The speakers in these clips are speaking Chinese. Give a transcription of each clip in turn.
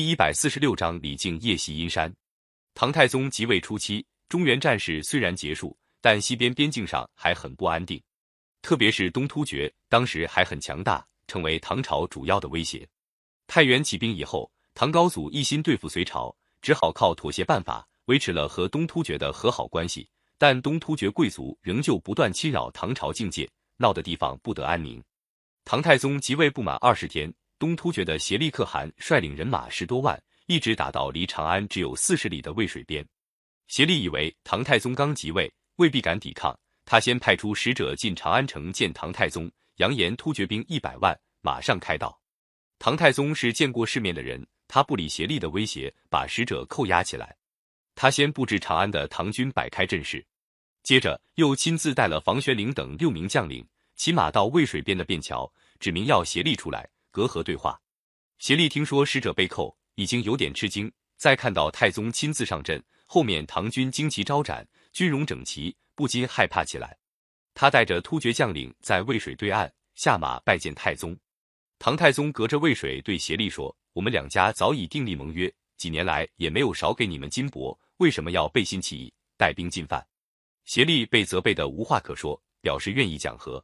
第一百四十六章李靖夜袭阴山。唐太宗即位初期，中原战事虽然结束，但西边边境上还很不安定，特别是东突厥，当时还很强大，成为唐朝主要的威胁。太原起兵以后，唐高祖一心对付隋朝，只好靠妥协办法维持了和东突厥的和好关系，但东突厥贵族仍旧不断侵扰唐朝境界，闹得地方不得安宁。唐太宗即位不满二十天。东突厥的协力可汗率领人马十多万，一直打到离长安只有四十里的渭水边。协力以为唐太宗刚即位，未必敢抵抗，他先派出使者进长安城见唐太宗，扬言突厥兵一百万，马上开道。唐太宗是见过世面的人，他不理协力的威胁，把使者扣押起来。他先布置长安的唐军摆开阵势，接着又亲自带了房玄龄等六名将领，骑马到渭水边的便桥，指明要协力出来。隔河对话，协力听说使者被扣，已经有点吃惊。再看到太宗亲自上阵，后面唐军旌旗招展，军容整齐，不禁害怕起来。他带着突厥将领在渭水对岸下马拜见太宗。唐太宗隔着渭水对协力说：“我们两家早已订立盟约，几年来也没有少给你们金帛，为什么要背信弃义，带兵进犯？”协力被责备的无话可说，表示愿意讲和。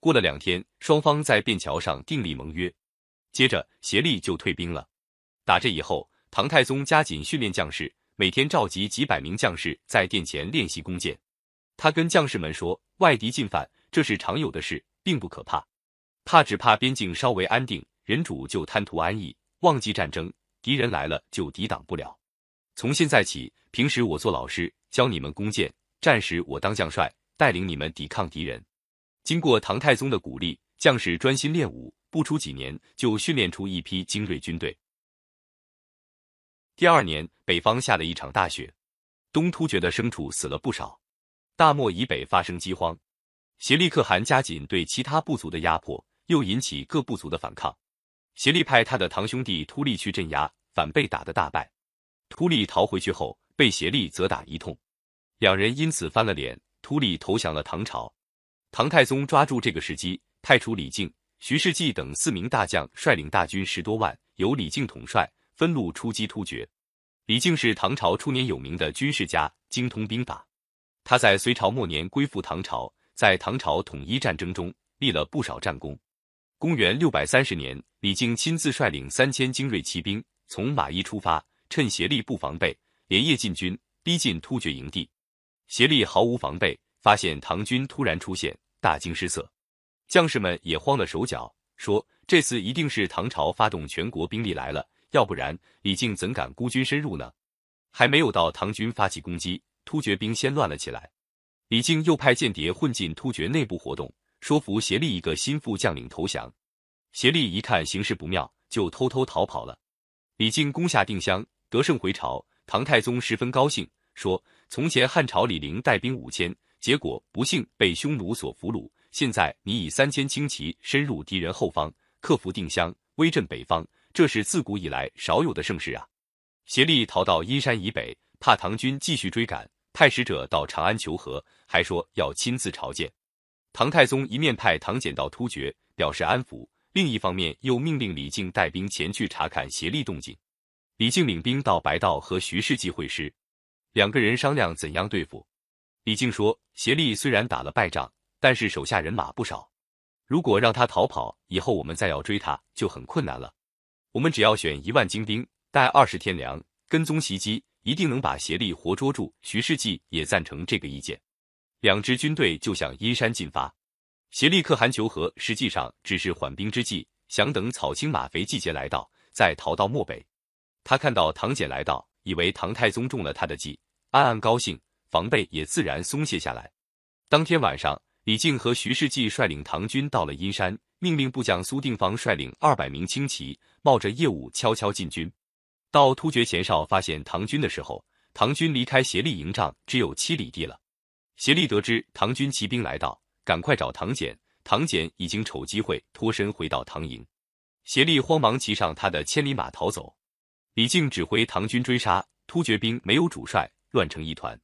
过了两天，双方在便桥上订立盟约，接着协力就退兵了。打这以后，唐太宗加紧训练将士，每天召集几百名将士在殿前练习弓箭。他跟将士们说：“外敌进犯，这是常有的事，并不可怕。怕只怕边境稍微安定，人主就贪图安逸，忘记战争，敌人来了就抵挡不了。从现在起，平时我做老师，教你们弓箭；战时我当将帅，带领你们抵抗敌人。”经过唐太宗的鼓励，将士专心练武，不出几年就训练出一批精锐军队。第二年，北方下了一场大雪，东突厥的牲畜死了不少，大漠以北发生饥荒。协力可汗加紧对其他部族的压迫，又引起各部族的反抗。协力派他的堂兄弟突利去镇压，反被打得大败。突利逃回去后，被协力责打一通，两人因此翻了脸。突利投降了唐朝。唐太宗抓住这个时机，派出李靖、徐世绩等四名大将，率领大军十多万，由李靖统帅，分路出击突厥。李靖是唐朝初年有名的军事家，精通兵法。他在隋朝末年归附唐朝，在唐朝统一战争中立了不少战功。公元六百三十年，李靖亲自率领三千精锐骑兵从马邑出发，趁协力不防备，连夜进军，逼近突厥营地。协力毫无防备。发现唐军突然出现，大惊失色，将士们也慌了手脚，说这次一定是唐朝发动全国兵力来了，要不然李靖怎敢孤军深入呢？还没有到唐军发起攻击，突厥兵先乱了起来。李靖又派间谍混进突厥内部活动，说服协力一个心腹将领投降。协力一看形势不妙，就偷偷逃跑了。李靖攻下定襄，得胜回朝，唐太宗十分高兴，说从前汉朝李陵带兵五千。结果不幸被匈奴所俘虏。现在你以三千轻骑深入敌人后方，克服定襄，威震北方，这是自古以来少有的盛世啊！协力逃到阴山以北，怕唐军继续追赶，派使者到长安求和，还说要亲自朝见。唐太宗一面派唐俭到突厥表示安抚，另一方面又命令李靖带兵前去查看协力动静。李靖领兵到白道和徐世绩会师，两个人商量怎样对付。李靖说：“协力虽然打了败仗，但是手下人马不少。如果让他逃跑，以后我们再要追他就很困难了。我们只要选一万精兵，带二十天粮，跟踪袭击，一定能把协力活捉住。”徐世绩也赞成这个意见。两支军队就向阴山进发。协力可汗求和，实际上只是缓兵之计，想等草青马肥季节来到，再逃到漠北。他看到唐俭来到，以为唐太宗中了他的计，暗暗高兴。防备也自然松懈下来。当天晚上，李靖和徐世绩率领唐军到了阴山，命令部将苏定方率领二百名轻骑，冒着夜雾悄悄进军。到突厥前哨发现唐军的时候，唐军离开协力营帐只有七里地了。协力得知唐军骑兵来到，赶快找唐俭，唐俭已经瞅机会脱身回到唐营。协力慌忙骑上他的千里马逃走。李靖指挥唐军追杀，突厥兵没有主帅，乱成一团。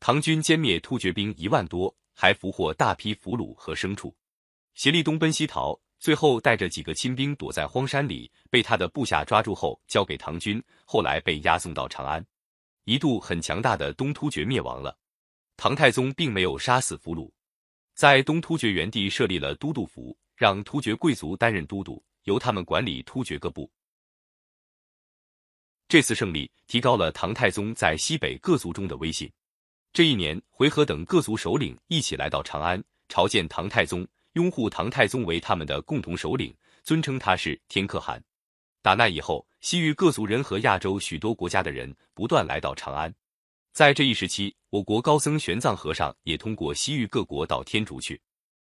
唐军歼灭突厥兵一万多，还俘获大批俘虏和牲畜。协力东奔西逃，最后带着几个亲兵躲在荒山里，被他的部下抓住后交给唐军，后来被押送到长安。一度很强大的东突厥灭亡了，唐太宗并没有杀死俘虏，在东突厥原地设立了都督府，让突厥贵族担任都督，由他们管理突厥各部。这次胜利提高了唐太宗在西北各族中的威信。这一年，回纥等各族首领一起来到长安朝见唐太宗，拥护唐太宗为他们的共同首领，尊称他是天可汗。打那以后，西域各族人和亚洲许多国家的人不断来到长安。在这一时期，我国高僧玄奘和尚也通过西域各国到天竺去。